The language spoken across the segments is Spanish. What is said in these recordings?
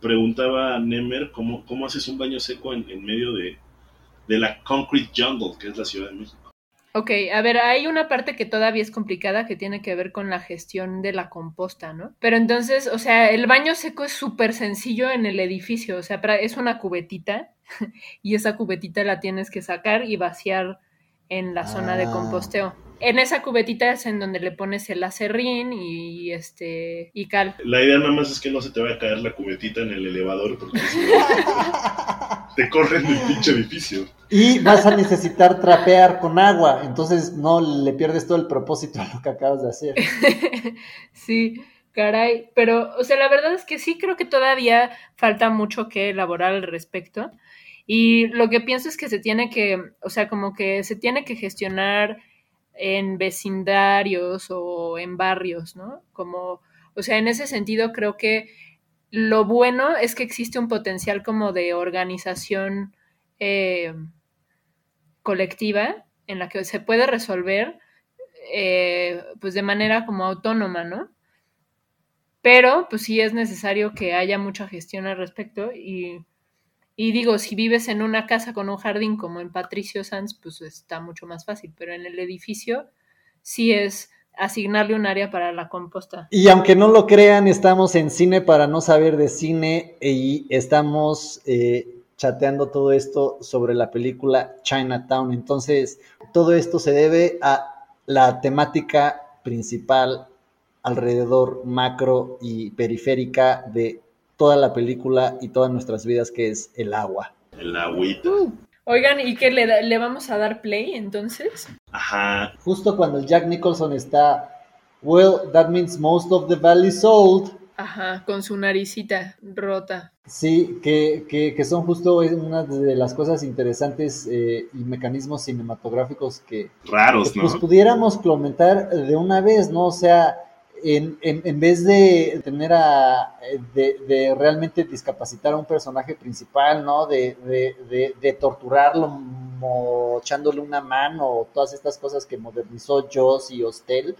Preguntaba Nemer cómo, cómo haces un baño seco en, en medio de, de la Concrete Jungle, que es la Ciudad de México. Ok, a ver, hay una parte que todavía es complicada que tiene que ver con la gestión de la composta, ¿no? Pero entonces, o sea, el baño seco es súper sencillo en el edificio, o sea, es una cubetita y esa cubetita la tienes que sacar y vaciar en la zona de Ah. composteo. En esa cubetita es en donde le pones el acerrín y este y cal. La idea nada más es que no se te vaya a caer la cubetita en el elevador porque si no, te corren del pinche edificio. Y vas a necesitar trapear con agua, entonces no le pierdes todo el propósito a lo que acabas de hacer. sí, caray, pero o sea, la verdad es que sí creo que todavía falta mucho que elaborar al respecto. Y lo que pienso es que se tiene que, o sea, como que se tiene que gestionar en vecindarios o en barrios, ¿no? Como, o sea, en ese sentido creo que lo bueno es que existe un potencial como de organización eh, colectiva en la que se puede resolver eh, pues de manera como autónoma, ¿no? Pero pues sí es necesario que haya mucha gestión al respecto y, y digo, si vives en una casa con un jardín como en Patricio Sanz, pues está mucho más fácil, pero en el edificio sí es asignarle un área para la composta. Y aunque no lo crean, estamos en cine para no saber de cine y estamos eh, chateando todo esto sobre la película Chinatown. Entonces, todo esto se debe a la temática principal alrededor macro y periférica de toda la película y todas nuestras vidas, que es el agua. El agüita. Oigan, ¿y qué le, da- le vamos a dar play entonces? Ajá. Justo cuando Jack Nicholson está, well, that means most of the valley sold. Ajá, con su naricita rota. Sí, que, que, que son justo una de las cosas interesantes eh, y mecanismos cinematográficos que Raros, ¿no? pues pudiéramos comentar de una vez, ¿no? O sea, en, en, en vez de tener a, de, de realmente discapacitar a un personaje principal, ¿no? De, de, de, de torturarlo mochándole una mano o todas estas cosas que modernizó Joss y Hostel,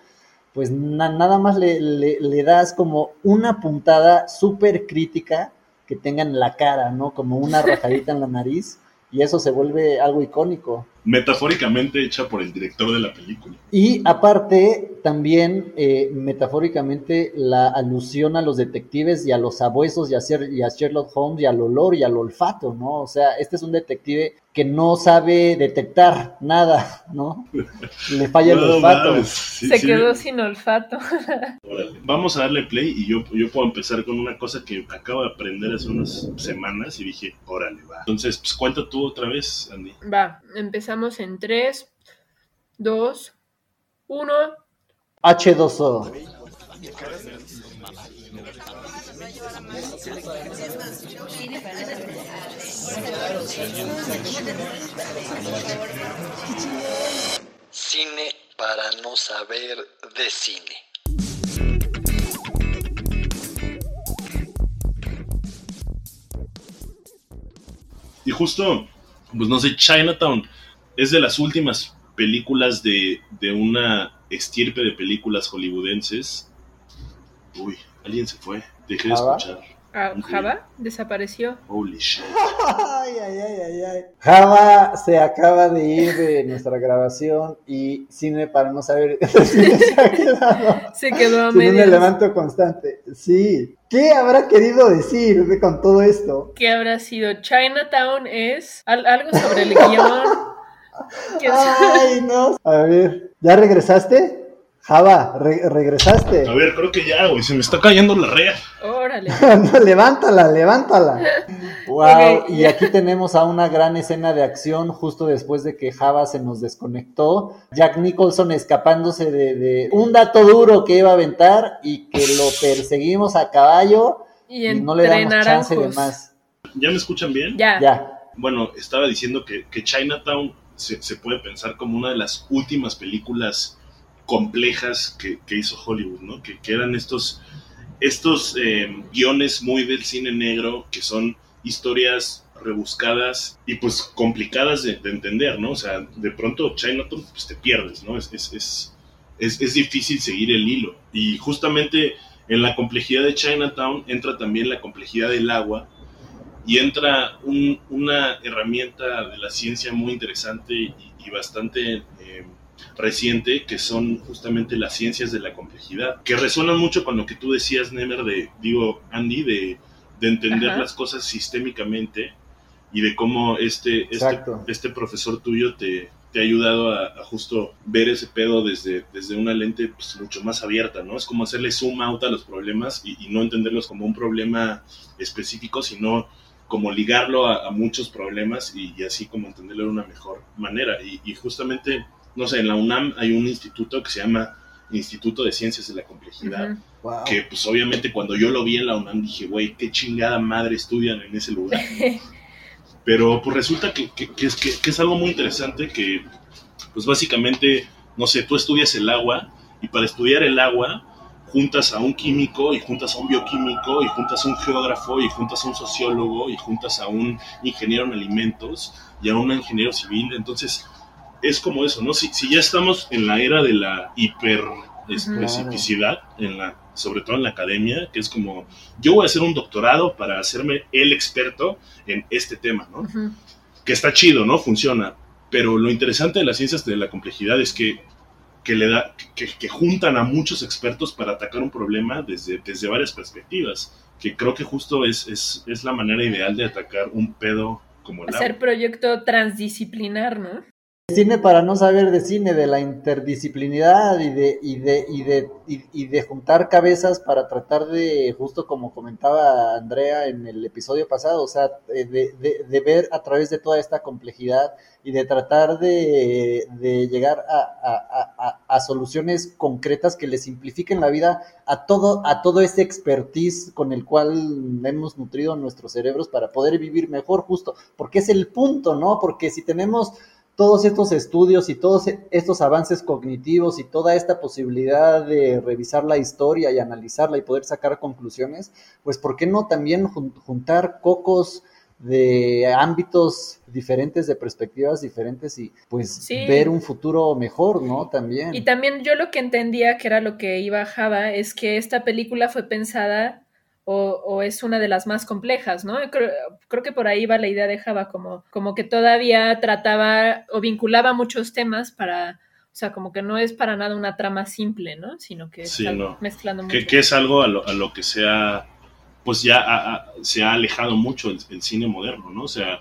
pues na- nada más le, le, le das como una puntada súper crítica que tenga en la cara, ¿no? Como una rajadita en la nariz y eso se vuelve algo icónico. Metafóricamente hecha por el director de la película. Y aparte, también eh, metafóricamente la alusión a los detectives y a los abuesos y a, Sher- y a Sherlock Holmes y al olor y al olfato, ¿no? O sea, este es un detective que no sabe detectar nada, ¿no? Le falla el No olfato. sí, Se sí. quedó sin olfato. Órale. Vamos a darle play y yo, yo puedo empezar con una cosa que acabo de aprender hace unas semanas y dije, órale, va. Entonces, pues cuenta tú otra vez, Andy. Va, empezamos en 3, 2, 1. H2O. Cine para no saber de cine. Y justo, pues no sé, Chinatown es de las últimas películas de, de una estirpe de películas hollywoodenses. Uy, alguien se fue. Dejé de ¿Java? escuchar. Ah, Java desapareció. Holy shit. Ay, ay, ay, ay, ay. Java se acaba de ir de nuestra grabación y cine para no saber se ha quedado Se quedó a sin un elemento constante. Sí. ¿Qué habrá querido decir con todo esto? ¿Qué habrá sido? Chinatown es al- algo sobre el guion. ¿Qué Ay, no. A ver, ¿ya regresaste? Java, re- regresaste. A ver, creo que ya, güey, se me está cayendo la rea. Órale. No, levántala, levántala. Wow, y ya. aquí tenemos a una gran escena de acción justo después de que Java se nos desconectó. Jack Nicholson escapándose de, de un dato duro que iba a aventar y que lo perseguimos a caballo Y y no le damos chance de más. ¿Ya me escuchan bien? Ya. Ya. Bueno, estaba diciendo que, que Chinatown se, puede pensar como una de las últimas películas complejas que, que hizo Hollywood, ¿no? Que, que eran estos, estos eh, guiones muy del cine negro, que son historias rebuscadas y pues complicadas de, de entender, ¿no? O sea, de pronto Chinatown pues te pierdes, ¿no? Es, es, es, es, es difícil seguir el hilo. Y justamente en la complejidad de Chinatown entra también la complejidad del agua y entra un- una herramienta de la ciencia muy interesante y, y bastante eh, reciente, que son justamente las ciencias de la complejidad, que resuenan mucho con lo que tú decías, Nemer, de, digo, Andy, de, de entender Ajá. las cosas sistémicamente y de cómo este, este, este profesor tuyo te, te ha ayudado a, a justo ver ese pedo desde, desde una lente pues, mucho más abierta, ¿no? Es como hacerle zoom out a los problemas y, y no entenderlos como un problema específico, sino como ligarlo a, a muchos problemas y, y así como entenderlo de una mejor manera. Y, y justamente, no sé, en la UNAM hay un instituto que se llama Instituto de Ciencias de la Complejidad. Wow. que pues obviamente cuando yo lo vi en la UNAM dije, güey, qué chingada madre estudian en ese lugar. Pero pues resulta que, que- que es, que, que es algo muy interesante que, pues básicamente, no sé, tú estudias el agua y para estudiar el agua juntas a un químico y juntas a un bioquímico y juntas a un geógrafo y juntas a un sociólogo y juntas a un ingeniero en alimentos y a un ingeniero civil. Entonces, es como eso, ¿no? Si, si ya estamos en la era de la hiper especificidad, en la, sobre todo en la academia, que es como, yo voy a hacer un doctorado para hacerme el experto en este tema, ¿no? Que está chido, ¿no? Funciona. Pero lo interesante de las ciencias de la complejidad es que, que le da, que, que juntan a muchos expertos para atacar un problema desde, desde varias perspectivas. Que creo que justo es, es, es la manera ideal de atacar un pedo como el Hacer agua. proyecto transdisciplinar, ¿no? Cine para no saber de cine, de la interdisciplinidad y de, y de, y de, y, y de juntar cabezas para tratar de, justo como comentaba Andrea en el episodio pasado, o sea, eh, de, de, ver a través de toda esta complejidad y de tratar de, de llegar a, a, a- a soluciones concretas que le simplifiquen la vida a todo, a todo ese expertise con el cual hemos nutrido nuestros cerebros para poder vivir mejor, justo, porque es el punto, ¿no? Porque si tenemos todos estos estudios y todos estos avances cognitivos y toda esta posibilidad de revisar la historia y analizarla y poder sacar conclusiones, pues ¿por qué no también jun- juntar cocos de ámbitos diferentes, de perspectivas diferentes y pues Sí. ver un futuro mejor, ¿no? También. Y también yo lo que entendía, que era lo que iba Java, es que esta película fue pensada o, o es una de las más complejas, ¿no? Creo, creo que por ahí va la idea de Java, como, como que todavía trataba o vinculaba muchos temas para, o sea, como que no es para nada una trama simple, ¿no? Sino que Sí, está no. mezclando mucho. Que, que es algo a lo, a lo que se ha, pues ya se ha alejado mucho el, el cine moderno, ¿no? O sea,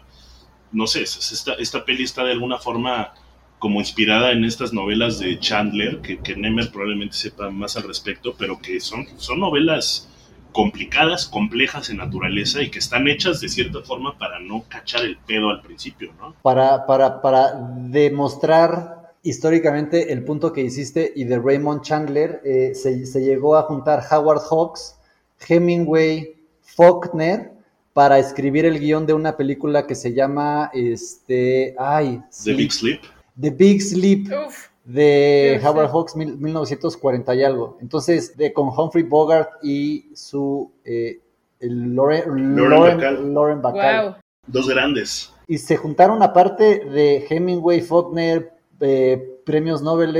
no sé, es- es esta, esta peli está de alguna forma como inspirada en estas novelas de Chandler, que, que Nemer probablemente sepa más al respecto, pero que son, son novelas complicadas, complejas en naturaleza y que están hechas de cierta forma para no cachar el pedo al principio, ¿no? para, para, para demostrar históricamente el punto que hiciste y de Raymond Chandler, eh, se, se llegó a juntar Howard Hawks, Hemingway, Faulkner para escribir el guion de una película que se llama este ay The Big Sleep. The Big Sleep Uf, de Sí, Howard sí. Hawks mil- 1940 y algo. Entonces, de con Humphrey Bogart y su eh, el Lauren, Lauren, Bacall. Lauren Bacall wow. Dos grandes. y se juntaron aparte de Hemingway, Faulkner, eh, premios Nobel,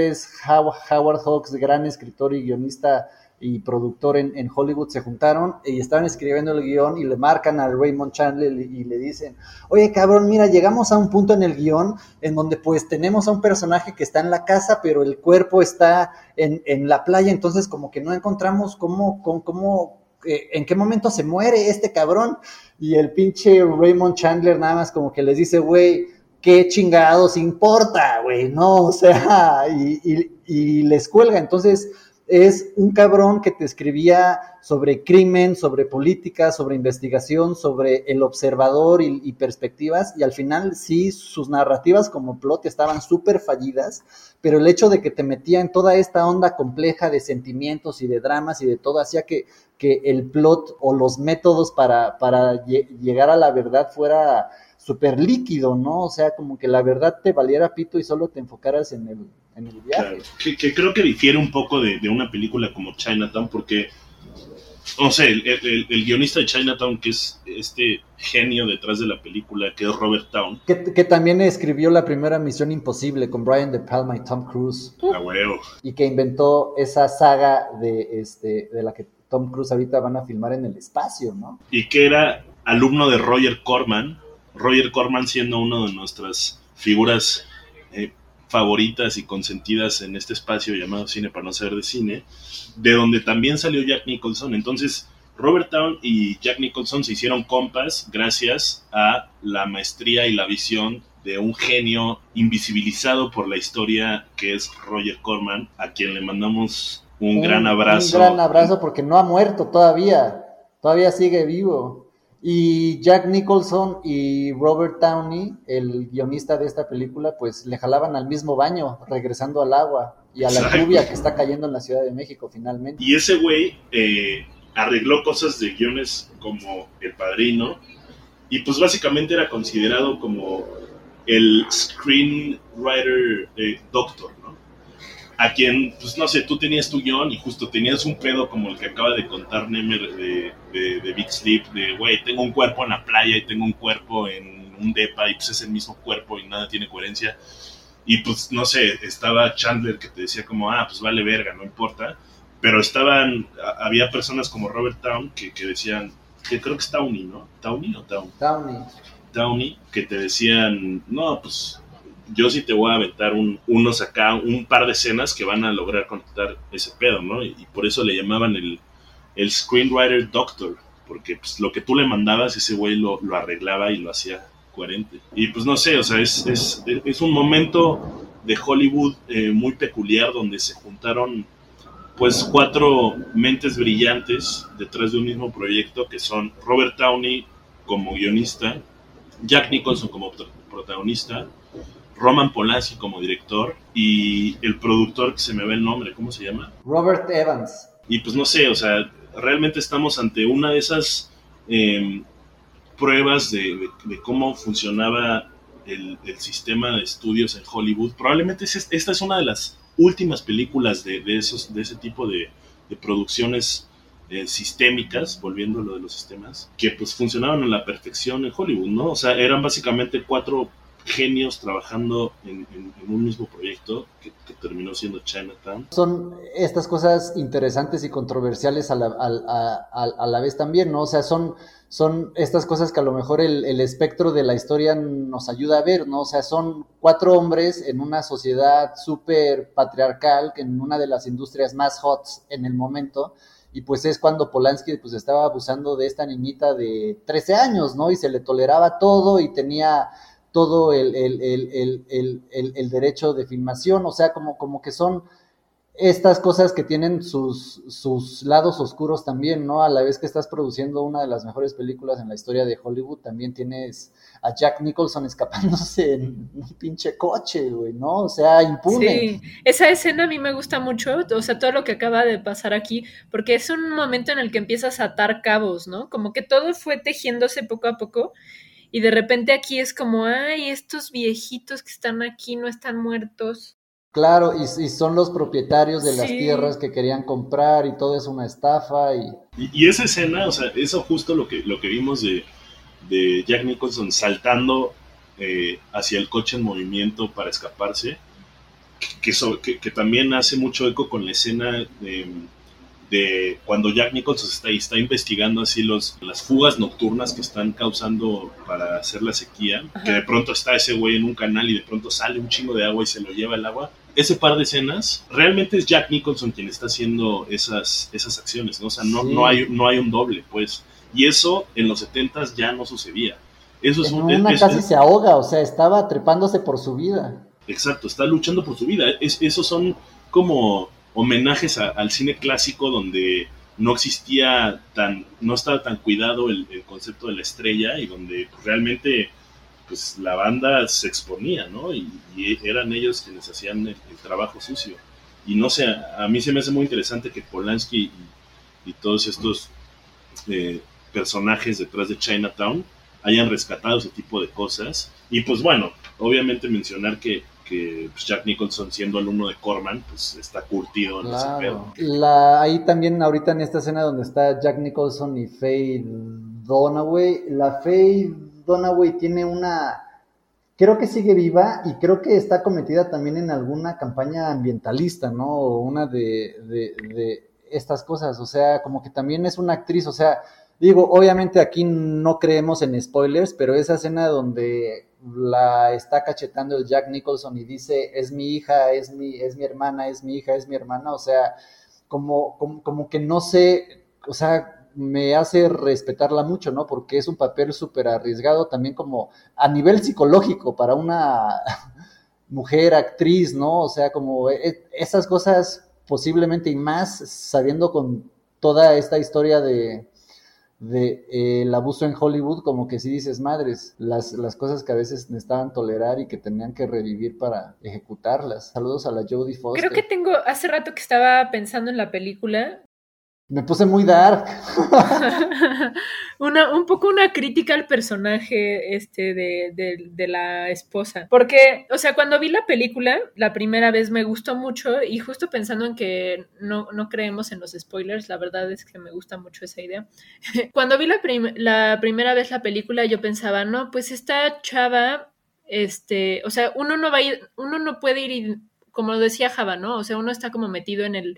Howard Hawks, gran escritor y guionista y productor en, en Hollywood, se juntaron y estaban escribiendo el guion y le marcan a Raymond Chandler y, le dicen, oye cabrón, mira, llegamos a un punto en el guion en donde pues tenemos a un personaje que está en la casa, pero el cuerpo está en, en la playa, entonces como que no encontramos cómo, cómo, cómo eh, en qué momento se muere este cabrón. Y el pinche Raymond Chandler nada más como que les dice, güey, qué chingados importa, güey, no, o sea, y, y, y les cuelga. Entonces, es un cabrón que te escribía sobre crimen, sobre política, sobre investigación, sobre el observador y, perspectivas, y al final sí, sus narrativas como plot estaban súper fallidas, pero el hecho de que te metía en toda esta onda compleja de sentimientos y de dramas y de todo hacía que, que el plot o los métodos para, para lle- llegar a la verdad fuera súper líquido, ¿no? O sea, como que la verdad te valiera pito y solo te enfocaras en el, en el viaje. Claro, que, que creo que difiere un poco de, de una película como Chinatown, porque, no sé, el, el- el guionista de Chinatown, que es este genio detrás de la película, que es Robert Town, Que, que también escribió la primera Misión Imposible con Brian De Palma y Tom Cruise a huevo. y que inventó esa saga de, este, de la que Tom Cruise ahorita van a filmar en el espacio, ¿no? Y que era alumno de Roger Corman, Roger Corman siendo uno de nuestras figuras eh, favoritas y consentidas en este espacio llamado Cine para no saber de cine, de donde también salió Jack Nicholson. Entonces, Robert Town y Jack Nicholson se hicieron compas gracias a la maestría y la visión de un genio invisibilizado por la historia que es Roger Corman, a quien le mandamos un, gran abrazo. Un gran abrazo porque no ha muerto todavía, todavía sigue vivo. Y Jack Nicholson y Robert Downey, el guionista de esta película, pues le jalaban al mismo baño, regresando al agua y a la lluvia que está cayendo en la Ciudad de México finalmente. Y ese güey eh, arregló cosas de guiones como El Padrino, y pues básicamente era considerado como el screenwriter eh, doctor. A quien, pues no sé, tú tenías tu guion y justo tenías un pedo como el que acaba de contar Nemer de, de, Big Sleep, de, güey, tengo un cuerpo en la playa y tengo un cuerpo en un depa y pues es el mismo cuerpo y nada tiene coherencia. Y pues, no sé, estaba Chandler que te decía como, ah, pues vale verga, no importa. Pero estaban, había personas como Robert Town que, que decían, que creo que es Townie, ¿no? ¿Townie o Town? Townie. Downey que te decían, no, pues yo sí te voy a aventar un, unos acá, un par de escenas que van a lograr conectar ese pedo, ¿no? Y, por eso le llamaban el, el screenwriter doctor, porque pues, lo que tú le mandabas, ese güey lo, lo arreglaba y lo hacía coherente. Y pues no sé, o sea, es, es, es un momento de Hollywood eh, muy peculiar donde se juntaron pues cuatro mentes brillantes detrás de un mismo proyecto que son Robert Downey como guionista, Jack Nicholson como protagonista, Roman Polanski como director y el productor que se me ve el nombre, ¿cómo se llama? Robert Evans. Y pues no sé, o sea, realmente estamos ante una de esas em, pruebas de, cómo funcionaba el, sistema de estudios en Hollywood. Probablemente esta es una de las últimas películas de, esos, de ese tipo de, de producciones eh, sistémicas, volviendo a lo de los sistemas, que pues funcionaban a la perfección en Hollywood, ¿no? O sea, eran básicamente cuatro genios trabajando en, un mismo proyecto que, terminó siendo Chinatown. Son estas cosas interesantes y controversiales a la, a, la vez también, ¿no? O sea, son, son estas cosas que a lo mejor el, el, espectro de la historia nos ayuda a ver, ¿no? O sea, son cuatro hombres en una sociedad súper patriarcal, en una de las industrias más hot en el momento, y pues es cuando Polanski pues estaba abusando de esta niñita de 13 años, ¿no? Y se le toleraba todo y tenía todo el, el, derecho de filmación, o sea, como, como que son estas cosas que tienen sus, sus lados oscuros también, ¿no? A la vez que estás produciendo una de las mejores películas en la historia de Hollywood, también tienes a Jack Nicholson escapándose en un pinche coche, güey, ¿no? O sea, impune. Sí, esa escena a mí me gusta mucho, o sea, todo lo que acaba de pasar aquí, porque es un momento en el que empiezas a atar cabos, ¿no? Como que todo fue tejiéndose poco a poco. Y de repente aquí es como, ay, estos viejitos que están aquí no están muertos Claro, y, son los propietarios de las tierras que querían comprar y todo es una estafa. Y... y, esa escena, o sea, eso justo lo que, lo que vimos de, de Jack Nicholson saltando eh, hacia el coche en movimiento para escaparse, que, que, también hace mucho eco con la escena de, de cuando Jack Nicholson está, está investigando así los, las fugas nocturnas que están causando para hacer la sequía, que de pronto está ese güey en un canal y de pronto sale un chingo de agua y se lo lleva el agua ese par de escenas, realmente es Jack Nicholson quien está haciendo esas, esas acciones, ¿no? O sea, no, no, hay, no hay un doble, pues. Y eso en los 70 ya no sucedía. Eso es un, una casi se ahoga, o sea, estaba trepándose por su vida. Exacto, está luchando por su vida. Es, esos son como homenajes al cine clásico donde no existía tan, no estaba tan cuidado el, concepto de la estrella y donde realmente pues la banda se exponía, ¿no? Y, eran ellos quienes hacían el, trabajo sucio. Y no sé, a, mí se me hace muy interesante que Polanski y, todos estos eh, personajes detrás de Chinatown hayan rescatado ese tipo de cosas. Y pues bueno, obviamente mencionar que, que pues, Jack Nicholson siendo alumno de Corman, pues está curtido en ese pedo. La, ahí también ahorita en esta escena donde está Jack Nicholson y Faye Donaway, la Faye Donaway tiene una, creo que sigue viva y creo que está cometida también en alguna campaña ambientalista, ¿no? O una de, estas cosas, o sea, como que también es una actriz, o sea, digo, obviamente aquí no creemos en spoilers, pero esa escena donde la está cachetando el Jack Nicholson y dice, es mi hija, es mi, es mi hermana, es mi hija, es mi hermana, o sea, como, como, como que no sé, o sea, me hace respetarla mucho, ¿no? Porque es un papel súper arriesgado también como a nivel psicológico para una mujer actriz, ¿no? O sea, como e, esas cosas posiblemente y más sabiendo con toda esta historia de, de eh, el abuso en Hollywood, como que si dices, madres, las, las cosas que a veces necesitaban tolerar y que tenían que revivir para ejecutarlas. Saludos a la Jodie Foster. Creo que tengo, hace rato que estaba pensando en la película me puse muy dark. una, un poco una crítica al personaje este de, la esposa. Porque, o sea, cuando vi la película, la primera vez me gustó mucho y justo pensando en que no, no creemos en los spoilers, la verdad es que me gusta mucho esa idea. cuando vi la, la primera vez la película, yo pensaba, no, pues esta chava, este, o sea, uno no va a ir, uno no puede ir, como decía Java, ¿no? O sea, uno está como metido en el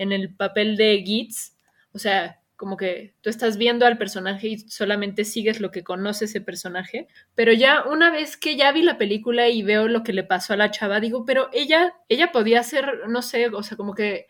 en el papel de Gitz, o sea, como que tú estás viendo al personaje y solamente sigues lo que conoce ese personaje, pero ya una vez que ya vi la película y veo lo que le pasó a la chava, digo, pero ella, ella podía ser, no sé, o sea, como que...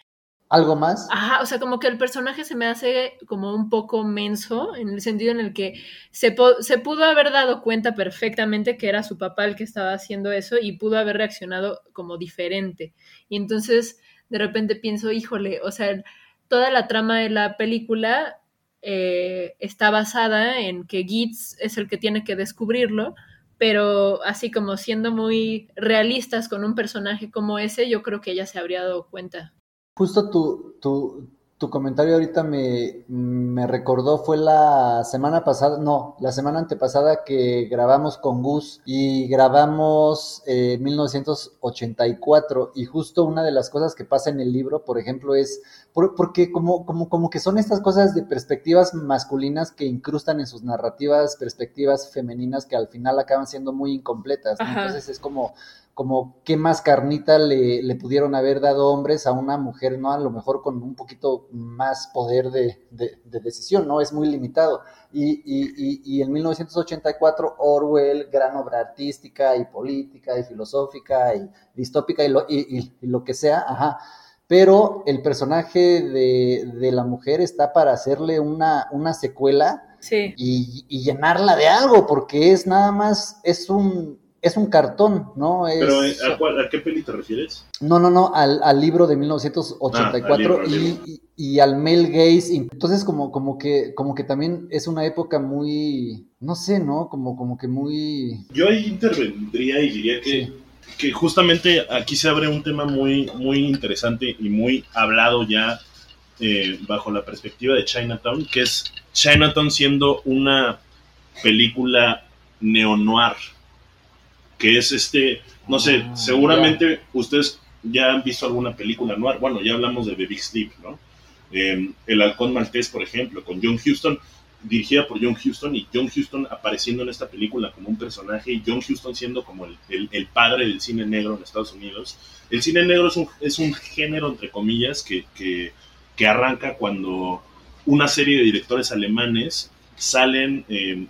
¿Algo más? Ajá, o sea, como que el personaje se me hace como un poco menso, en el sentido en el que se, se pudo haber dado cuenta perfectamente que era su papá el que estaba haciendo eso y pudo haber reaccionado como diferente. Y entonces de repente pienso, híjole, o sea, toda la trama de la película eh, está basada en que Gitz es el que tiene que descubrirlo, pero así como siendo muy realistas con un personaje como ese, yo creo que ella se habría dado cuenta. Justo tu, tu, tu comentario ahorita me, me, recordó, fue la semana pasada, no, la semana antepasada que grabamos con Gus y grabamos eh, 1984 y justo una de las cosas que pasa en el libro, por ejemplo, es porque como, como, como que son estas cosas de perspectivas masculinas que incrustan en sus narrativas perspectivas femeninas que al final acaban siendo muy incompletas. Entonces es como como qué más carnita le, le, pudieron haber dado hombres a una mujer, ¿no? A lo mejor con un poquito más poder de, de, decisión, ¿no? Es muy limitado. Y, y, y, en 1984 Orwell, gran obra artística y política y filosófica y distópica y lo, y, lo que sea, ajá. Pero el personaje de, de la mujer está para hacerle una, una secuela sí. y llenarla de algo, porque es nada más, es un, es un cartón, ¿no? ¿Pero eh, ¿a, qué peli te refieres? No, no, no, al, libro de 1984 ah, y, al Mel Gaze. Entonces, como, como, que, como que también es una época muy, no sé, ¿no? Como, como que muy... Yo ahí intervendría y diría que, que justamente aquí se abre un tema muy, muy interesante y muy hablado ya eh, bajo la perspectiva de Chinatown, que es Chinatown siendo una película neo-noir que es este, no sé, ah, seguramente ustedes ya han visto alguna película noir, bueno, ya hablamos de The Big Sleep, ¿no? Em, el Halcón Maltés, por ejemplo, con John Huston, dirigida por John Huston y John Huston apareciendo en esta película como un personaje y John Huston siendo como el, el, padre del cine negro en Estados Unidos. El cine negro es un, es un género, entre comillas, que, que, que, arranca cuando una serie de directores alemanes salen em,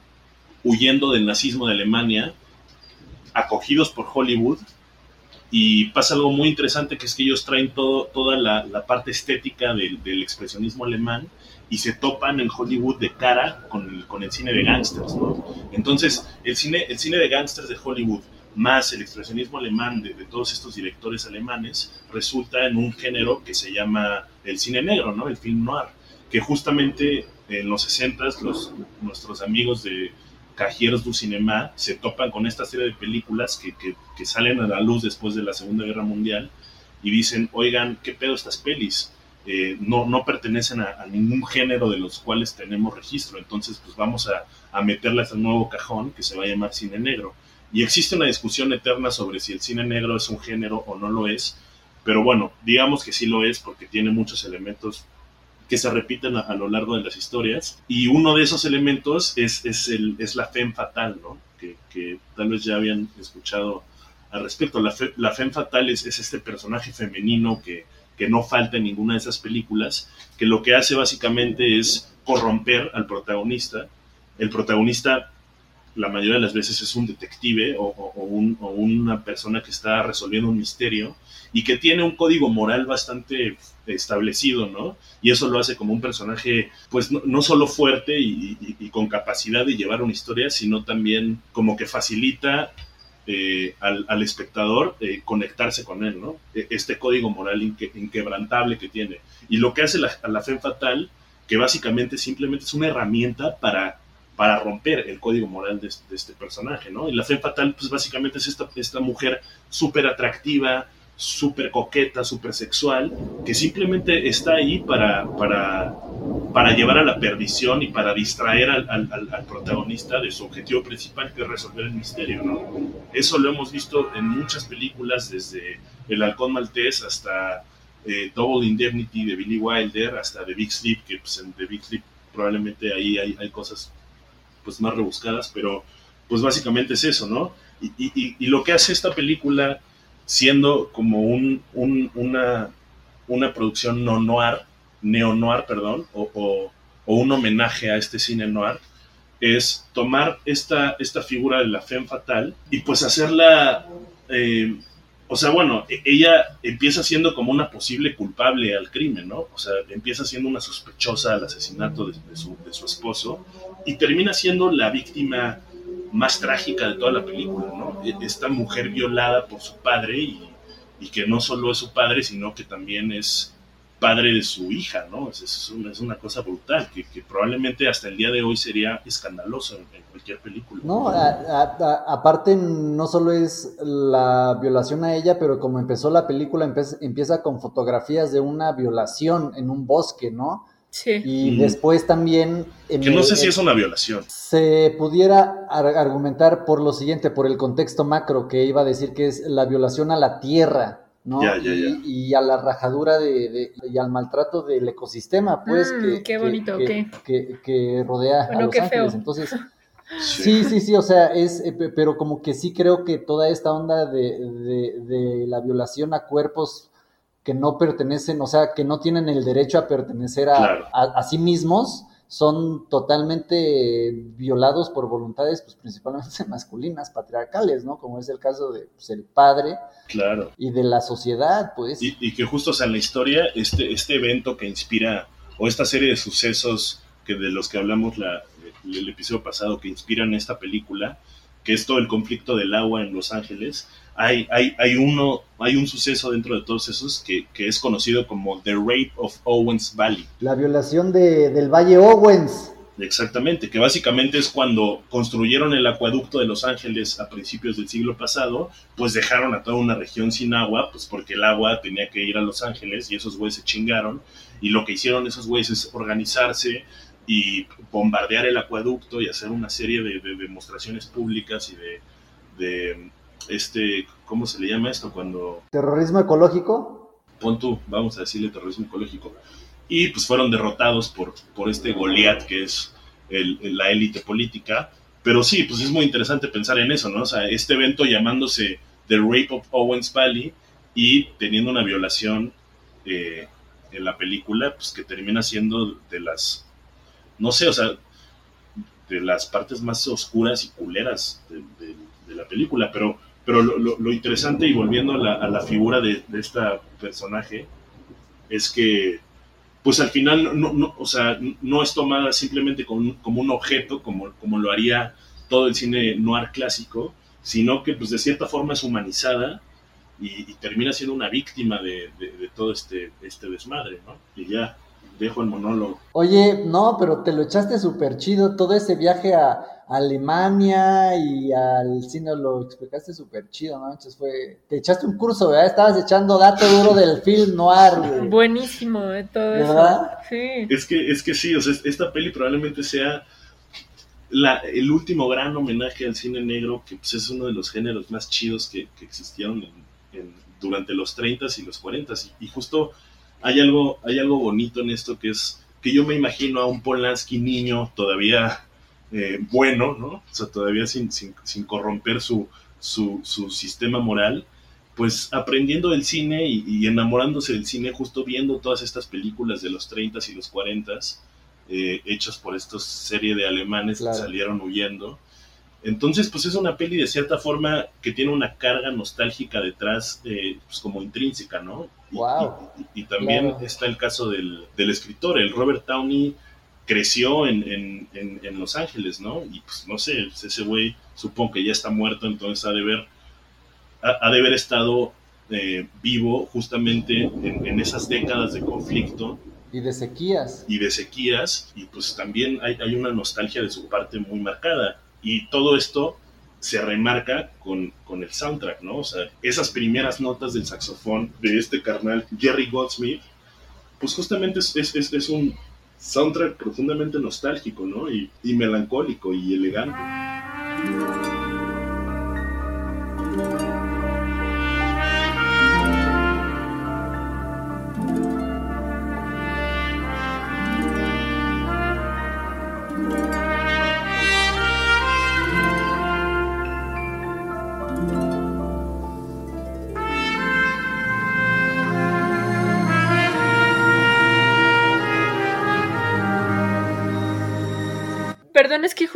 huyendo del nazismo de Alemania acogidos por Hollywood y pasa algo muy interesante que es que ellos traen todo, toda la, parte estética del, expresionismo alemán y se topan en Hollywood de cara con el, con el cine de gángsters, Entonces, el cine, el cine de gángsters de Hollywood más el expresionismo alemán de, todos estos directores alemanes resulta en un género que se llama el cine negro, ¿no? El film noir, que justamente en los 60 los, nuestros amigos de, Cajeros du Cinema se topan con esta serie de películas que, que, salen a la luz después de la Segunda Guerra Mundial y dicen, oigan, ¿qué pedo estas pelis? Eh, no, no pertenecen a, ningún género de los cuales tenemos registro, entonces pues vamos a, a meterlas al nuevo cajón que se va a llamar cine negro. Y existe una discusión eterna sobre si el cine negro es un género o no lo es, pero bueno, digamos que sí lo es porque tiene muchos elementos que se repiten a, lo largo de las historias. Y uno de esos elementos es, es, el, es la femme fatal, ¿no? Que, que, tal vez ya habían escuchado al respecto. La, fe, la femme fatal es, es, este personaje femenino que, que no falta en ninguna de esas películas, que lo que hace básicamente es corromper al protagonista. El protagonista la mayoría de las veces es un detective o, una persona que está resolviendo un misterio y que tiene un código moral bastante establecido, ¿no? Y eso lo hace como un personaje, pues no, solo fuerte y, con capacidad de llevar una historia, sino también como que facilita eh, al, espectador eh, conectarse con él, ¿no? E, este código moral inquebrantable que tiene. Y lo que hace la, la Fatal, que básicamente simplemente es una herramienta para para romper el código moral de, este personaje, ¿no? Y la fe fatal, pues básicamente es esta, mujer súper atractiva, súper coqueta, súper sexual, que simplemente está ahí para llevar a la perdición y para distraer al, al, protagonista de su objetivo principal, que es resolver el misterio, ¿no? Eso lo hemos visto en muchas películas, desde El Halcón Maltés hasta eh, Double Indemnity de Billy Wilder, hasta The Big Sleep, que pues, en The Big Sleep probablemente ahí hay, hay cosas pues más rebuscadas, pero pues básicamente es eso, ¿no? Y, lo que hace esta película, siendo como un, una, una producción no noir, neo noir, perdón, o, un homenaje a este cine noir, es tomar esta, esta figura de la femme fatal y pues hacerla eh, o sea, bueno, e, ella empieza siendo como una posible culpable al crimen, ¿no? O sea, empieza siendo una sospechosa al asesinato de, su, esposo y termina siendo la víctima más trágica de toda la película, ¿no? E, esta mujer violada por su padre y, que no solo es su padre, sino que también es padre de su hija, ¿no? Es, una, es una, cosa brutal, que, probablemente hasta el día de hoy sería escandaloso en, cualquier película. No, aparte no solo es la violación a ella, pero como empezó la película, empieza, con fotografías de una violación en un bosque, ¿no? Sí. Y después también... que no sé si es una violación. Se pudiera argumentar por lo siguiente, por el contexto macro, que iba a decir que es la violación a la tierra ¿no? y, a la rajadura de, y al maltrato del ecosistema, pues, mm, que, qué bonito, que, rodea a Los Ángeles. Entonces, sí. sí, sí, o sea, es, eh, pero como que sí creo que toda esta onda de, la violación a cuerpos que no pertenecen, o sea, que no tienen el derecho a pertenecer a sí mismos, son totalmente violados por voluntades, pues principalmente masculinas, patriarcales, ¿no? Como es el caso de pues, el padre claro. y de la sociedad, pues. Y, que justo, o sea, en la historia, este, este evento que inspira, o esta serie de sucesos que de los que hablamos la, el episodio pasado, que inspiran esta película, que es todo el conflicto del agua en Los Ángeles, hay, hay, hay, uno, hay un suceso dentro de todos esos que, que, es conocido como The Rape of Owens Valley. La violación de, del Valle Owens. Exactamente, que básicamente es cuando construyeron el acueducto de Los Ángeles a principios del siglo pasado, pues dejaron a toda una región sin agua, pues porque el agua tenía que ir a Los Ángeles y esos güeyes se chingaron. Y lo que hicieron esos güeyes es organizarse y bombardear el acueducto y hacer una serie de, demostraciones públicas y de este, ¿cómo se le llama esto? Cuando... ¿Terrorismo ecológico? Pon tú, vamos a decirle terrorismo ecológico. Y pues fueron derrotados por, por este Goliat que es la élite política. Pero sí, pues es muy interesante pensar en eso, ¿no? O sea, este evento llamándose The Rape of Owens Valley y teniendo una violación eh, en la película, pues que termina siendo de las, no sé, o sea, de las partes más oscuras y culeras de la película, pero pero lo, interesante, y volviendo a la, figura de, de esta personaje, es que, pues al final, no, no, o sea, no es tomada simplemente como, como un objeto, como, como lo haría todo el cine noir clásico, sino que, pues de cierta forma, es humanizada y, termina siendo una víctima de, de, todo este, este desmadre, ¿no? Y ya, dejo el monólogo. Oye, no, pero te lo echaste súper chido, todo ese viaje a Alemania y al cine lo explicaste súper chido, ¿no? Entonces fue, te echaste un curso, ¿verdad? Estabas echando dato duro del film noir, Buenísimo, ¿eh? todo ¿verdad? eso. Sí. Es que, es que sí, o sea, esta peli probablemente sea la, el último gran homenaje al cine negro, que pues, es uno de los géneros más chidos que, existieron durante los 30s y los 40 Y, y justo hay algo, hay algo bonito en esto que es que yo me imagino a un Polanski niño todavía eh, bueno, ¿no? O sea, todavía sin, sin, corromper su, su, sistema moral, pues aprendiendo del cine y, enamorándose del cine, justo viendo todas estas películas de los 30s y los 40s, eh, hechos por esta serie de alemanes que salieron huyendo. Entonces, pues es una peli de cierta forma que tiene una carga nostálgica detrás, eh, pues como intrínseca, ¿no? Y, también está el caso del, del, escritor, el Robert Downey creció en, en, en, Los Ángeles, ¿no? Y pues no sé, ese güey supongo que ya está muerto, entonces ha de ver ha, de haber estado eh, vivo justamente en, esas décadas de conflicto. Y de sequías. Y de sequías, y pues también hay, hay, una nostalgia de su parte muy marcada. Y todo esto se remarca con, con, el soundtrack, ¿no? O sea, esas primeras notas del saxofón de este carnal Jerry Goldsmith, pues justamente es, es, es, un soundtrack profundamente nostálgico, ¿no? Y, y melancólico y elegante.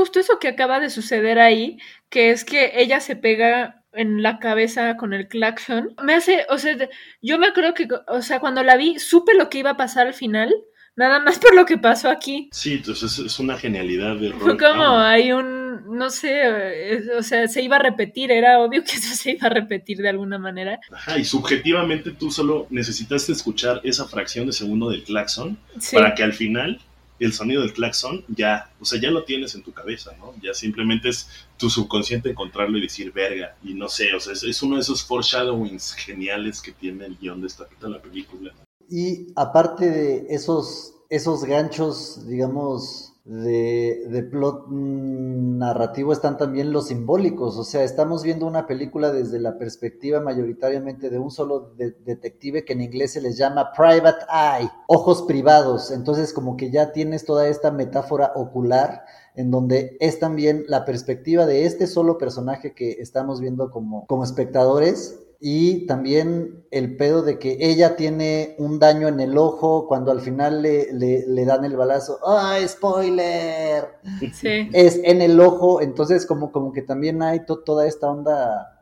Justo eso que acaba de suceder ahí, que es que ella se pega en la cabeza con el claxon, me hace, o sea, yo me acuerdo que, o sea, cuando la vi, supe lo que iba a pasar al final, nada más por lo que pasó aquí. Sí, entonces es una genialidad de Fue como hay un, no sé, o sea, se iba a repetir, era obvio que eso se iba a repetir de alguna manera. Ajá, y subjetivamente tú solo necesitaste escuchar esa fracción de segundo del claxon para que al final el sonido del claxon ya, o sea, ya lo tienes en tu cabeza, ¿no? Ya simplemente es tu subconsciente encontrarlo y decir verga, y no sé, o sea, es, uno de esos foreshadowings geniales que tiene el guion de esta la película. Y aparte de esos, esos ganchos, digamos, de, de, plot narrativo están también los simbólicos, o sea, estamos viendo una película desde la perspectiva mayoritariamente de un solo detective que en inglés se les llama private eye, ojos privados, entonces como que ya tienes toda esta metáfora ocular en donde es también la perspectiva de este solo personaje que estamos viendo como, como espectadores y también el pedo de que ella tiene un daño en el ojo cuando al final le, le, dan el balazo. ¡Ay, spoiler! Sí. Es en el ojo, entonces como, como que también hay toda esta onda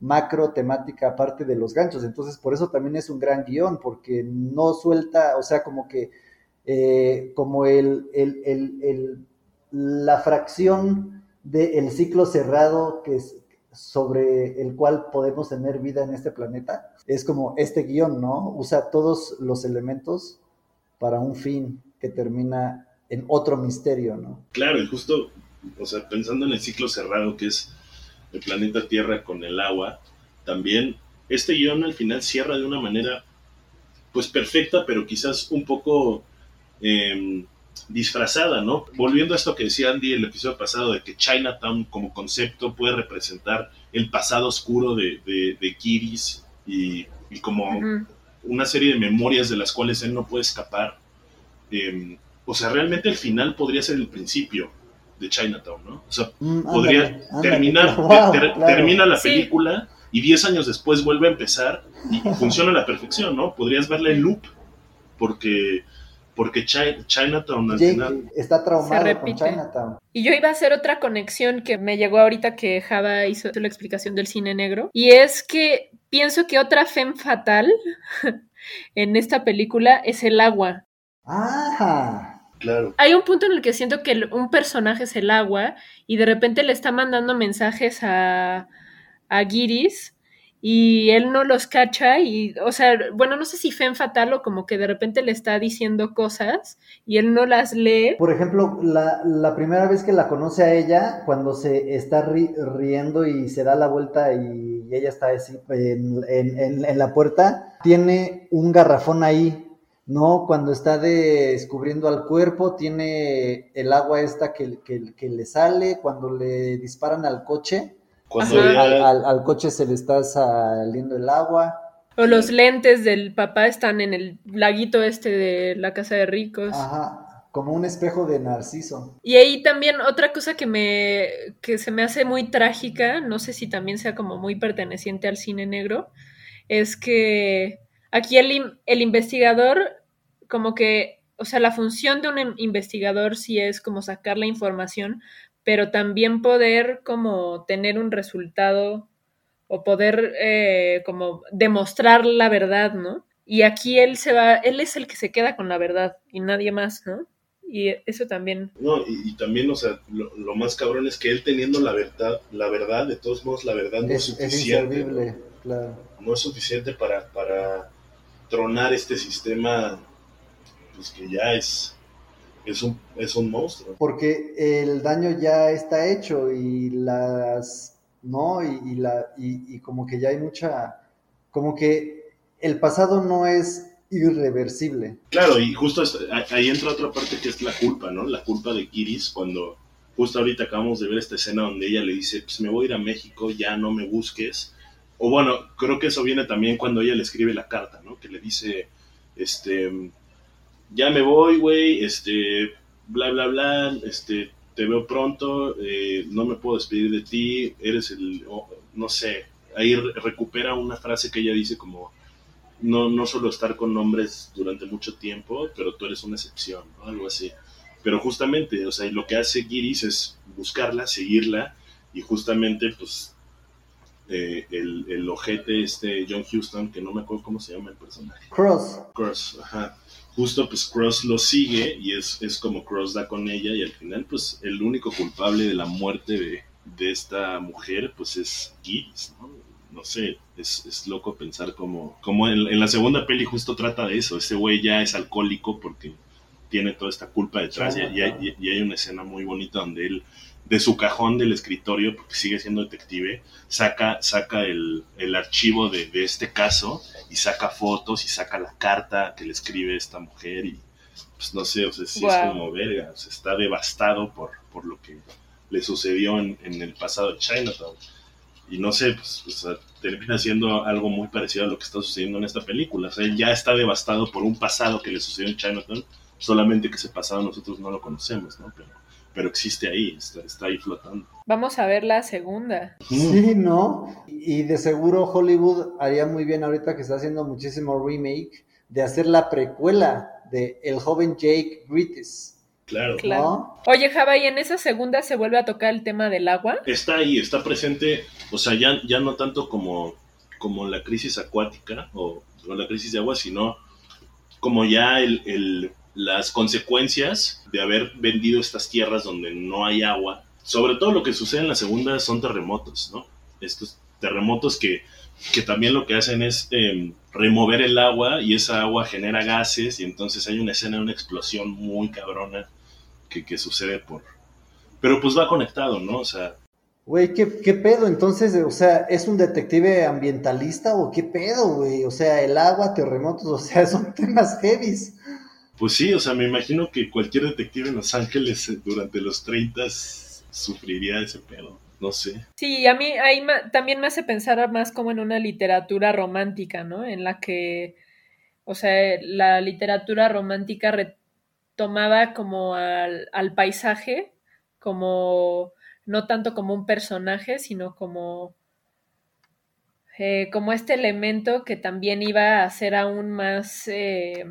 macro temática aparte de los ganchos. Entonces por eso también es un gran guion, porque no suelta, o sea, como que eh, como el, el, el, la fracción del ciclo cerrado que, es, sobre el cual podemos tener vida en este planeta. Es como este guion, ¿no? Usa todos los elementos para un fin que termina en otro misterio, ¿no? Claro, y justo, o sea, pensando en el ciclo cerrado que es el planeta Tierra con el agua, también este guion al final cierra de una manera, pues perfecta, pero quizás un poco... Em, disfrazada, ¿no? Volviendo a esto que decía Andy el episodio pasado, de que Chinatown como concepto puede representar el pasado oscuro de, de, Kiris y, como una serie de memorias de las cuales él no puede escapar. Em, o sea, realmente el final podría ser el principio de Chinatown, ¿no? O sea, mm, podría terminar, termina la película y 10 años después vuelve a empezar y funciona a la perfección, ¿no? Podrías verla en loop porque porque Chinatown al final está traumado con Chinatown. Y yo iba a hacer otra conexión que me llegó ahorita que Java hizo la explicación del cine negro. Y es que pienso que otra femme fatal en esta película es el agua. Ah. Claro. Hay un punto en el que siento que un personaje es el agua y de repente le está mandando mensajes a, a Giris y él no los cacha y, o sea, bueno, no sé si Fen Fatal o como que de repente le está diciendo cosas y él no las lee. Por ejemplo, la, la primera vez que la conoce a ella, cuando se está riendo y se da la vuelta y, ella está así en, en, en, la puerta, tiene un garrafón ahí, ¿no? Cuando está descubriendo al cuerpo, tiene el agua esta que, que, que le sale, cuando le disparan al coche al, coche se le está saliendo el agua. O los lentes del papá están en el laguito este de la casa de ricos. Ajá, como un espejo de narciso. Y ahí también otra cosa que me que se me hace muy trágica, no sé si también sea como muy perteneciente al cine negro, es que aquí el, el investigador, como que, o sea, la función de un investigador sí es como sacar la información, pero también poder como tener un resultado o poder eh, como demostrar la verdad, ¿no? Y aquí él se va, él es el que se queda con la verdad y nadie más, ¿no? Y eso también. No, y, también, o sea, lo, más cabrón es que él teniendo la verdad, la verdad, de todos modos, la verdad no es, suficiente. ¿no? Claro. no es suficiente para, para tronar este sistema, pues que ya es, es un, es un monstruo. Porque el daño ya está hecho y las, ¿no? Y, la, y, y como que ya hay mucha, como que el pasado no es irreversible. Claro, y justo ahí entra otra parte que es la culpa, ¿no? La culpa de Kiris cuando justo ahorita acabamos de ver esta escena donde ella le dice, pues me voy a ir a México, ya no me busques. O bueno, creo que eso viene también cuando ella le escribe la carta, ¿no? Que le dice, este, ya me voy, güey, este, bla, bla, bla, este, te veo pronto, eh, no me puedo despedir de ti, eres el, no sé, ahí recupera una frase que ella dice como, no, no solo estar con hombres durante mucho tiempo, pero tú eres una excepción, ¿no? Algo así. Pero justamente, o sea, lo que hace Giris es buscarla, seguirla, y justamente, pues, eh, el, el ojete este John Houston, que no me acuerdo cómo se llama el personaje. Cross. Cross, ajá. Justo, pues, Cross lo sigue, y es, es como Cross da con ella, y al final, pues, el único culpable de la muerte de, de esta mujer, pues, es Giris, ¿no? no sé, es, loco pensar como, como en, la segunda peli justo trata de eso, ese güey ya es alcohólico porque tiene toda esta culpa detrás y, hay, una escena muy bonita donde él de su cajón del escritorio, porque sigue siendo detective, saca, saca el, archivo de, este caso y saca fotos y saca la carta que le escribe esta mujer y pues no sé, o sea, sí es como verga, o sea, está devastado por, por lo que le sucedió en, en el pasado de Chinatown y no sé, pues, termina siendo algo muy parecido a lo que está sucediendo en esta película. O sea, él ya está devastado por un pasado que le sucedió en Chinatown, solamente que ese pasado nosotros no lo conocemos, ¿no? Pero, pero existe ahí, está, ahí flotando. Vamos a ver la segunda. Sí, ¿no? Y de seguro Hollywood haría muy bien ahorita que está haciendo muchísimo remake de hacer la precuela de El joven Jake Gritis Claro. Oye, Java, ¿y en esa segunda se vuelve a tocar el tema del agua? Está ahí, está presente, o sea, ya, ya no tanto como, como la crisis acuática o, la crisis de agua, sino como ya el, las consecuencias de haber vendido estas tierras donde no hay agua. Sobre todo lo que sucede en la segunda son terremotos, ¿no? Estos terremotos que, que también lo que hacen es em, remover el agua y esa agua genera gases y entonces hay una escena una explosión muy cabrona que, sucede por... Pero pues va conectado, ¿no? O sea... Güey, ¿qué, ¿qué, pedo? Entonces, o sea, ¿es un detective ambientalista o qué pedo, güey? O sea, el agua, terremotos, o sea, son temas heavies. Pues sí, o sea, me imagino que cualquier detective en Los Ángeles eh, durante los 30 sufriría ese pedo. No sé. Sí, a mí ahí también me hace pensar más como en una literatura romántica, ¿no? En la que, o sea, la literatura romántica tomaba como al, paisaje, como no tanto como un personaje, sino como, eh, como este elemento que también iba a hacer aún más eh,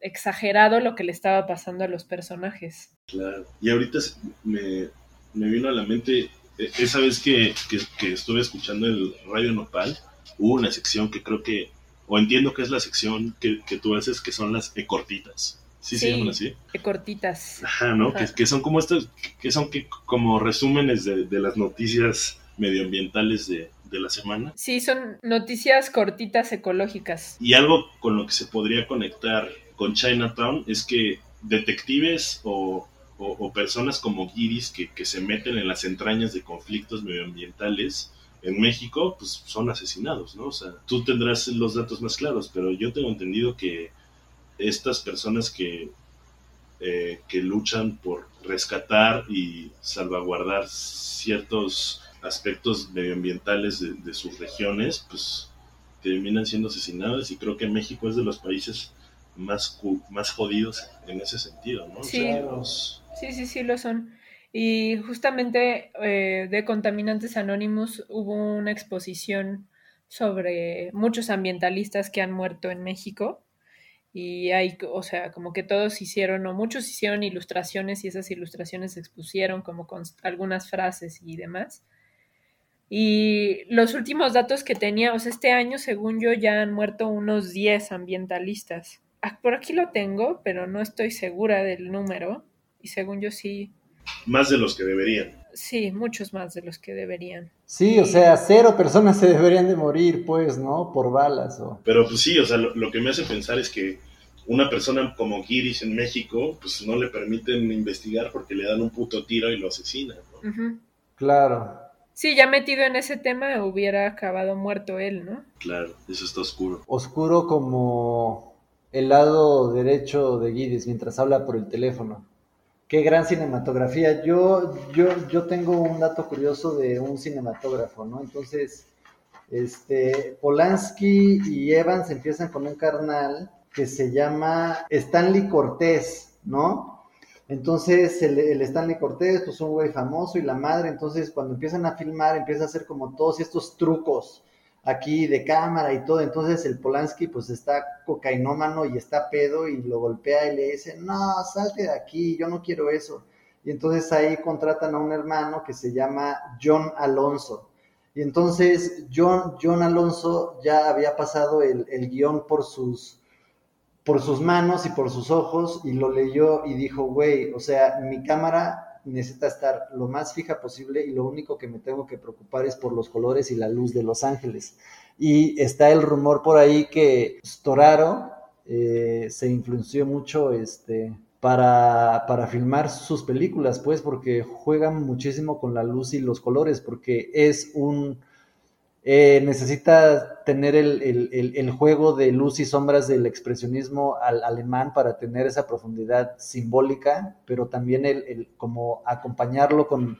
exagerado lo que le estaba pasando a los personajes. Claro, y ahorita me, vino a la mente, e, esa vez que, estuve escuchando el Radio Nopal, hubo una sección que creo que, o entiendo que es la sección que, que tú haces, que son las cortitas. Sí, se llaman así. De cortitas. Ajá, ¿no? Que, son como estos, que son que, como resúmenes de, las noticias medioambientales de, la semana. Sí, son noticias cortitas ecológicas. Y algo con lo que se podría conectar con Chinatown es que detectives o, personas como Giris que, se meten en las entrañas de conflictos medioambientales en México, pues son asesinados, ¿no? O sea, tú tendrás los datos más claros, pero yo tengo entendido que estas personas que, eh, que luchan por rescatar y salvaguardar ciertos aspectos medioambientales de, sus regiones, pues terminan siendo asesinadas y creo que México es de los países más, más jodidos en ese sentido, ¿no? Sí, sí, sí, sí, lo son. Y justamente eh, de Contaminantes Anónimos hubo una exposición sobre muchos ambientalistas que han muerto en México. Y hay, o sea, como que todos hicieron, o muchos hicieron ilustraciones y esas ilustraciones se expusieron como con algunas frases y demás. Y los últimos datos que tenía, o sea, este año, según yo, ya han muerto unos 10 ambientalistas. Por aquí lo tengo, pero no estoy segura del número. Y según yo sí. Más de los que deberían. Sí, muchos más de los que deberían. Sí, o sea, cero personas se deberían de morir, pues, ¿no? Por balas o... Pero pues sí, o sea, lo, lo que me hace pensar es que una persona como Giris en México, pues no le permiten investigar porque le dan un puto tiro y lo asesinan, ¿no? Claro. Sí, ya metido en ese tema hubiera acabado muerto él, ¿no? Claro, eso está oscuro. Oscuro como el lado derecho de Guides mientras habla por el teléfono. Qué gran cinematografía. Yo, yo, yo tengo un dato curioso de un cinematógrafo, ¿no? Entonces, este, Polanski y Evans empiezan con un carnal que se llama Stanley Cortés, ¿no? Entonces, el, el Stanley Cortés, pues un güey famoso y la madre, entonces cuando empiezan a filmar, empieza a hacer como todos estos trucos aquí de cámara y todo, entonces el Polanski pues está cocainómano y está pedo y lo golpea y le dice, no, salte de aquí, yo no quiero eso. Y entonces ahí contratan a un hermano que se llama John Alonso. Y entonces John, John Alonso ya había pasado el, el guion por sus, por sus manos y por sus ojos y lo leyó y dijo, güey, o sea, mi cámara necesita estar lo más fija posible y lo único que me tengo que preocupar es por los colores y la luz de Los Ángeles. Y está el rumor por ahí que Storaro eh, se influenció mucho este, para, para filmar sus películas, pues porque juegan muchísimo con la luz y los colores, porque es un... Eh, necesita tener el, el, el, juego de luz y sombras del expresionismo al, alemán para tener esa profundidad simbólica, pero también el, como acompañarlo con,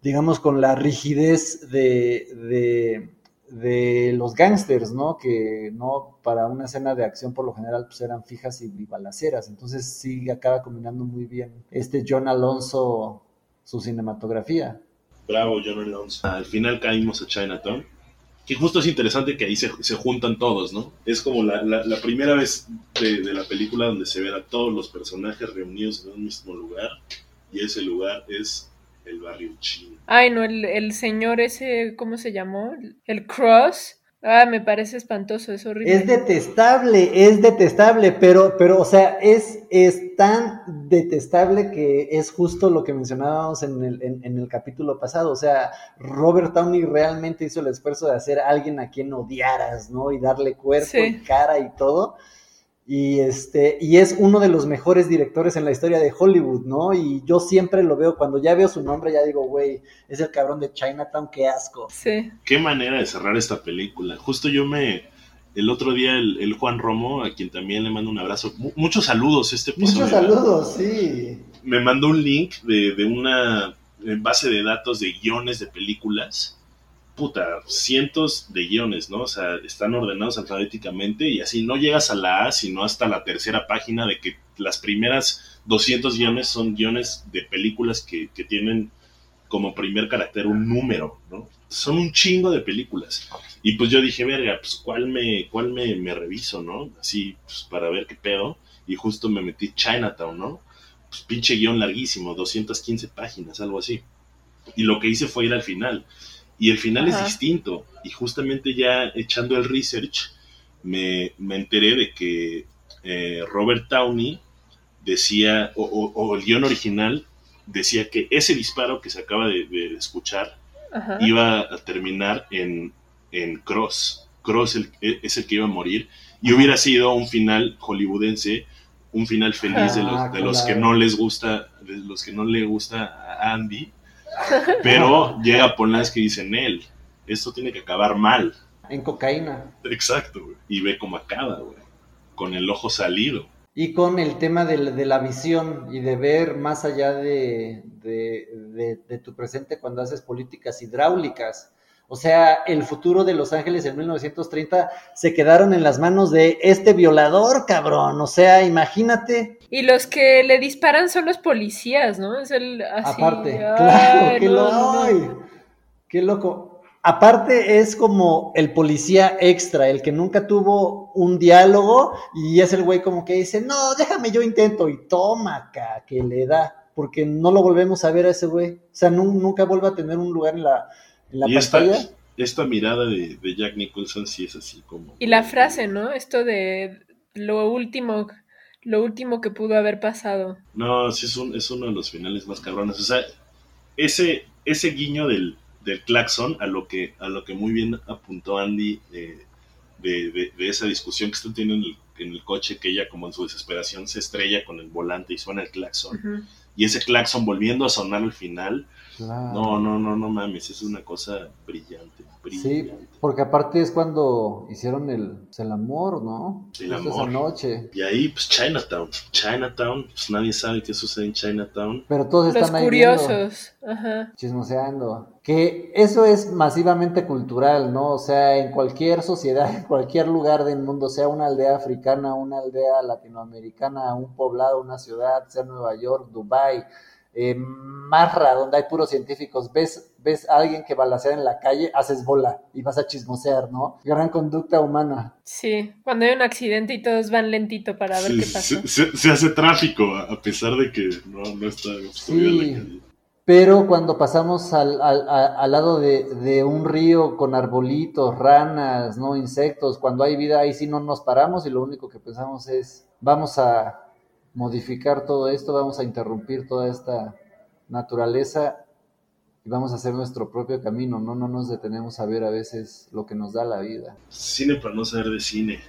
digamos, con la rigidez de, de, de los gángsters, ¿no? Que no para una escena de acción por lo general pues eran fijas y, y balaceras, entonces sí acaba combinando muy bien este John Alonso su cinematografía. Bravo, John Alonso. Al final caímos a Chinatown que justo es interesante que ahí se, se juntan todos, ¿no? Es como la, la, la primera vez de, de, la película donde se ven a todos los personajes reunidos en un mismo lugar y ese lugar es el barrio chino. Ay, no, el, el señor ese, ¿cómo se llamó? El Cross. Ah, me parece espantoso, es horrible. Es detestable, es detestable, pero, pero, o sea, es, es tan detestable que es justo lo que mencionábamos en el, en, en el capítulo pasado. O sea, Robert Downey realmente hizo el esfuerzo de hacer a alguien a quien odiaras, ¿no? Y darle cuerpo sí. y cara y todo. Y este, y es uno de los mejores directores en la historia de Hollywood, ¿no? Y yo siempre lo veo, cuando ya veo su nombre, ya digo, güey, es el cabrón de Chinatown, qué asco. Sí. Qué manera de cerrar esta película. Justo yo me, el otro día el, el, Juan Romo, a quien también le mando un abrazo, muchos saludos este episodio. Muchos saludos, sí. Me mandó un link de, de una base de datos de guiones de películas puta, cientos de guiones, ¿no? O sea, están ordenados alfabéticamente y así no llegas a la A, sino hasta la tercera página de que las primeras 200 guiones son guiones de películas que, que tienen como primer carácter un número, ¿no? Son un chingo de películas. Y pues yo dije, verga, pues cuál me, cuál me, me reviso, ¿no? Así, pues para ver qué pedo. Y justo me metí Chinatown, ¿no? Pues pinche guion larguísimo, 215 páginas, algo así. Y lo que hice fue ir al final y el final Ajá. es distinto. Y justamente ya echando el research, me, me enteré de que eh, Robert Downey decía, o, o, o, el guion original decía que ese disparo que se acaba de, de escuchar Ajá. iba a terminar en, en Cross. Cross el, e, es el que iba a morir. Y hubiera sido un final hollywoodense, un final feliz de los, de los que no les gusta, de los que no le gusta a Andy pero llega Polanski y dice, en él, esto tiene que acabar mal. En cocaína. Exacto, güey. Y ve cómo acaba, güey. Con el ojo salido. Y con el tema de, de la visión y de ver más allá de, de, de, de, tu presente cuando haces políticas hidráulicas. O sea, el futuro de Los Ángeles en 1930 se quedaron en las manos de este violador, cabrón. O sea, imagínate. Y los que le disparan son los policías, ¿no? Es el así. Aparte, Ay, claro, qué, no, lo... no. qué loco. aparte es como el policía extra, el que nunca tuvo un diálogo y es el güey como que dice, no, déjame yo intento y toma que le da, porque no lo volvemos a ver a ese güey. O sea, nunca vuelve a tener un lugar en la, en la pantalla. Esta, esta mirada de, de Jack Nicholson sí es así como... Y la frase, ¿no? Esto de lo último lo último que pudo haber pasado. No, sí es, un, es uno de los finales más cabrones. O sea, ese, ese guiño del, del claxon a lo que a lo que muy bien apuntó Andy de, de, esa discusión que están teniendo en el, en el, coche, que ella como en su desesperación se estrella con el volante y suena el claxon. Y ese claxon volviendo a sonar al final, no, no, no, no mames, es una cosa brillante, Sí, porque aparte es cuando hicieron el, el amor, ¿no? El amor. Esa noche. Y ahí, pues Chinatown. Chinatown, pues nadie sabe qué sucede en Chinatown. Pero todos están Los curiosos, Ajá. chismoseando. Que eso es masivamente cultural, ¿no? O sea, en cualquier sociedad, en cualquier lugar del mundo, sea una aldea africana, una aldea latinoamericana, un poblado, una ciudad, sea Nueva York, Dubai eh, Marra, donde hay puros científicos, ves, ves a alguien que balacea en la calle, haces bola y vas a chismosear, ¿no? Gran conducta humana. Sí, cuando hay un accidente y todos van lentito para ver qué pasa. Se, hace tráfico, a pesar de que no, está sí, Pero cuando pasamos al, al, lado de, de, un río con arbolitos, ranas, no insectos, cuando hay vida, ahí sí no nos paramos y lo único que pensamos es, vamos a modificar todo esto, vamos a interrumpir toda esta naturaleza y vamos a hacer nuestro propio camino, no, no nos detenemos a ver a veces lo que nos da la vida. Cine para no saber de cine.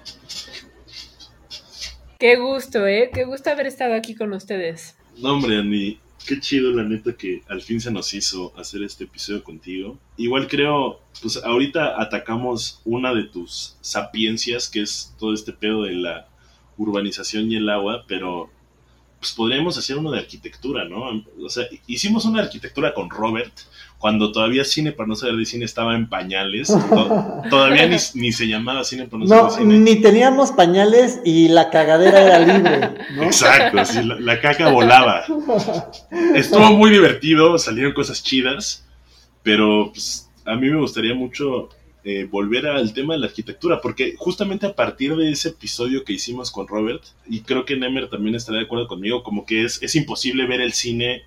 Qué gusto, ¿eh? Qué gusto haber estado aquí con ustedes. No, hombre, Andy, qué chido la neta que al fin se nos hizo hacer este episodio contigo. Igual creo, pues ahorita atacamos una de tus sapiencias, que es todo este pedo de la urbanización y el agua, pero pues podríamos hacer uno de arquitectura, ¿no? O sea, hicimos una arquitectura con Robert cuando todavía cine para no saber de cine estaba en pañales, todavía ni, se llamaba cine para no saber de cine. Ni teníamos pañales y la cagadera era libre, ¿no? Exacto, sí, la, caca volaba. Estuvo muy divertido, salieron cosas chidas, pero pues, a mí me gustaría mucho eh, volver al tema de la arquitectura, porque justamente a partir de ese episodio que hicimos con Robert, y creo que Nemer también estará de acuerdo conmigo, como que es, es imposible ver el cine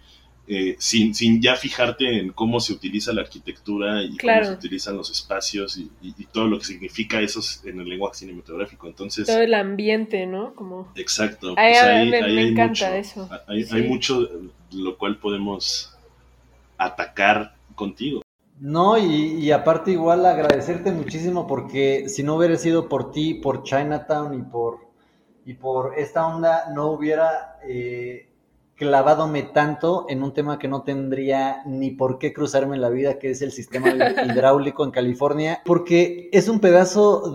eh, sin, sin ya fijarte en cómo se utiliza la arquitectura y cómo se utilizan los espacios y, todo lo que significa eso en el lenguaje cinematográfico. Entonces, todo el ambiente, ¿no? Como... Exacto. Pues me, encanta eso. Hay, hay mucho lo cual podemos atacar contigo. No, y, aparte igual agradecerte muchísimo porque si no hubiera sido por ti, por Chinatown y por, y por esta onda, no hubiera eh, clavadome tanto en un tema que no tendría ni por qué cruzarme en la vida, que es el sistema hidráulico en California, porque es un pedazo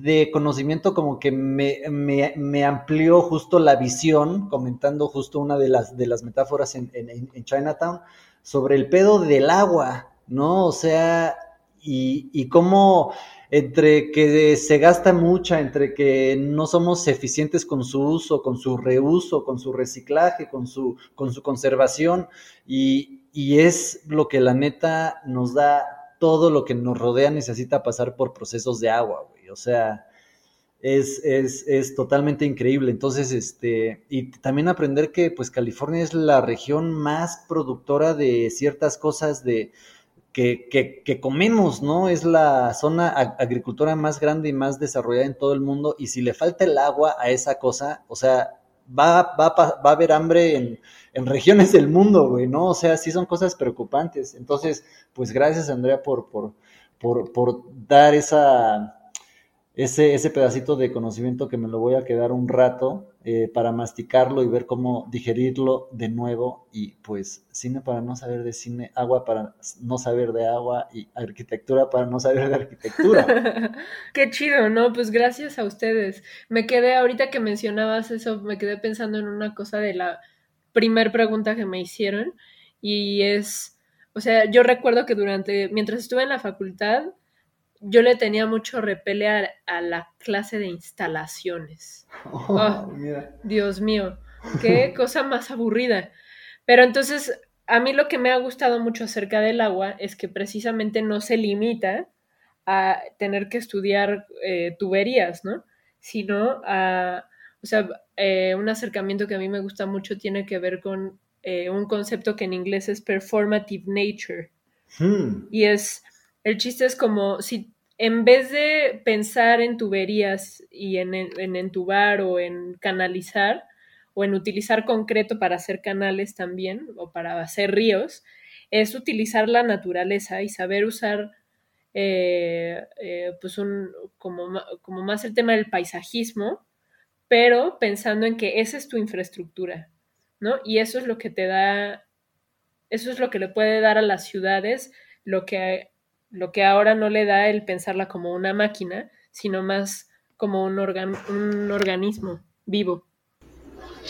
de conocimiento como que me, me, me, amplió justo la visión, comentando justo una de las, de las metáforas en, en, en Chinatown, sobre el pedo del agua ¿no? O sea, y, y cómo entre que se gasta mucha, entre que no somos eficientes con su uso, con su reuso, con su reciclaje, con su, con su conservación, y, y es lo que la neta nos da todo lo que nos rodea necesita pasar por procesos de agua, güey. O sea, es, es, es, totalmente increíble. Entonces, este, y también aprender que pues California es la región más productora de ciertas cosas de, que, comemos, ¿no? Es la zona agricultura más grande y más desarrollada en todo el mundo y si le falta el agua a esa cosa, o sea, va, va, va a haber hambre en, en regiones del mundo, güey, ¿no? O sea, sí son cosas preocupantes. Entonces, pues gracias, Andrea, por, por, por, por dar esa ese, ese pedacito de conocimiento que me lo voy a quedar un rato eh, para masticarlo y ver cómo digerirlo de nuevo. Y pues cine para no saber de cine, agua para no saber de agua y arquitectura para no saber de arquitectura. Qué chido, ¿no? Pues gracias a ustedes. Me quedé, ahorita que mencionabas eso, me quedé pensando en una cosa de la primer pregunta que me hicieron y es, o sea, yo recuerdo que durante, mientras estuve en la facultad, yo le tenía mucho repele a, la clase de instalaciones. Oh, Dios mío, qué cosa más aburrida. Pero entonces, a mí lo que me ha gustado mucho acerca del agua es que precisamente no se limita a tener que estudiar eh, tuberías, ¿no? Sino a, o sea, eh, un acercamiento que a mí me gusta mucho tiene que ver con eh, un concepto que en inglés es performative nature. Hmm. Y es, el chiste es como si en vez de pensar en tuberías y en, en entubar o en canalizar, o en utilizar concreto para hacer canales también, o para hacer ríos, es utilizar la naturaleza y saber usar eh, eh, pues un, como, como más el tema del paisajismo, pero pensando en que esa es tu infraestructura, ¿no? Y eso es lo que te da, eso es lo que le puede dar a las ciudades lo que, lo que ahora no le da el pensarla como una máquina, sino más como un, organ- un organismo vivo.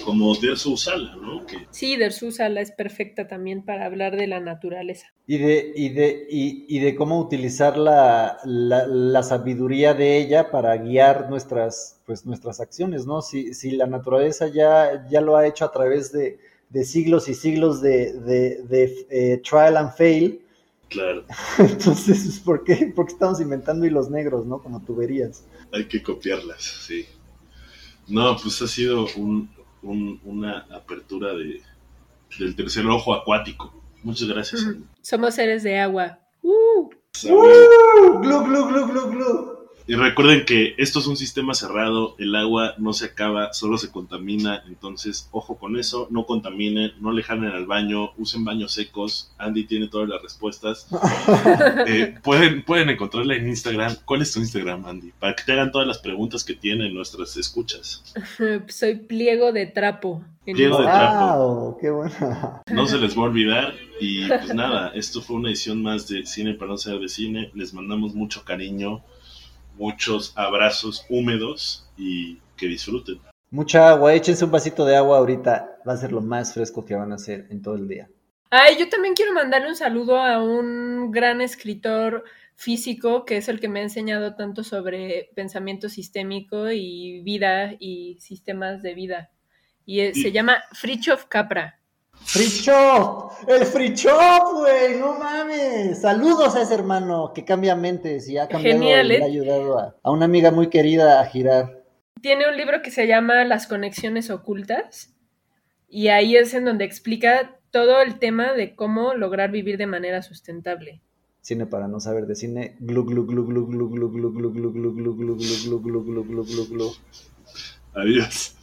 Como de su sala, ¿no? Sí, Dersusala es perfecta también para hablar de la naturaleza. Y de, y de, y, y de cómo utilizar la, la, la sabiduría de ella para guiar nuestras, pues, nuestras acciones, ¿no? Si, si la naturaleza ya, ya lo ha hecho a través de, de siglos y siglos de, de, de, eh, trial and fail, claro, entonces, ¿por qué, ¿por qué estamos inventando hilos negros, ¿no? Como tuberías. hay que copiarlas, sí. No, pues ha sido un, un- una apertura de, del tercer ojo acuático. Muchas gracias. Somos seres de agua. ¡Uh! ¡Uh! ¡Glu, glu, glu, glu, glu! Y recuerden que esto es un sistema cerrado, el agua no se acaba, solo se contamina, entonces ojo con eso, no contaminen, no le jalen al baño, usen baños secos, Andy tiene todas las respuestas. Eh, pueden, pueden encontrarla en Instagram. ¿Cuál es tu Instagram, Andy? Para que te hagan todas las preguntas que tienen nuestras escuchas. Soy pliego de trapo. Pliego de trapo. ¡Wow! ¡Qué buena! No se les va a olvidar. Y pues nada, esto fue una edición más de Cine para no ser de cine. Les mandamos mucho cariño, muchos abrazos húmedos y que disfruten. Mucha agua, échense un vasito de agua ahorita, va a ser lo más fresco que van a hacer en todo el día. Ay, yo también quiero mandarle un saludo a un gran escritor físico que es el que me ha enseñado tanto sobre pensamiento sistémico y vida y sistemas de vida. Y Sí. se llama Fritjof Capra. ¡Free Shop! ¡El Free Shop, güey! ¡No mames! Saludos a ese hermano que cambia mentes y ha cambiado Genial, y ¿eh? le ha ayudado a, a una amiga muy querida a girar. Tiene un libro que se llama Las conexiones ocultas y ahí es en donde explica todo el tema de cómo lograr vivir de manera sustentable. Cine para no saber de cine. Glu glu glu glu glu glu glu glu glu glu glu glu glu glu glu glu glu glu glu. Adiós.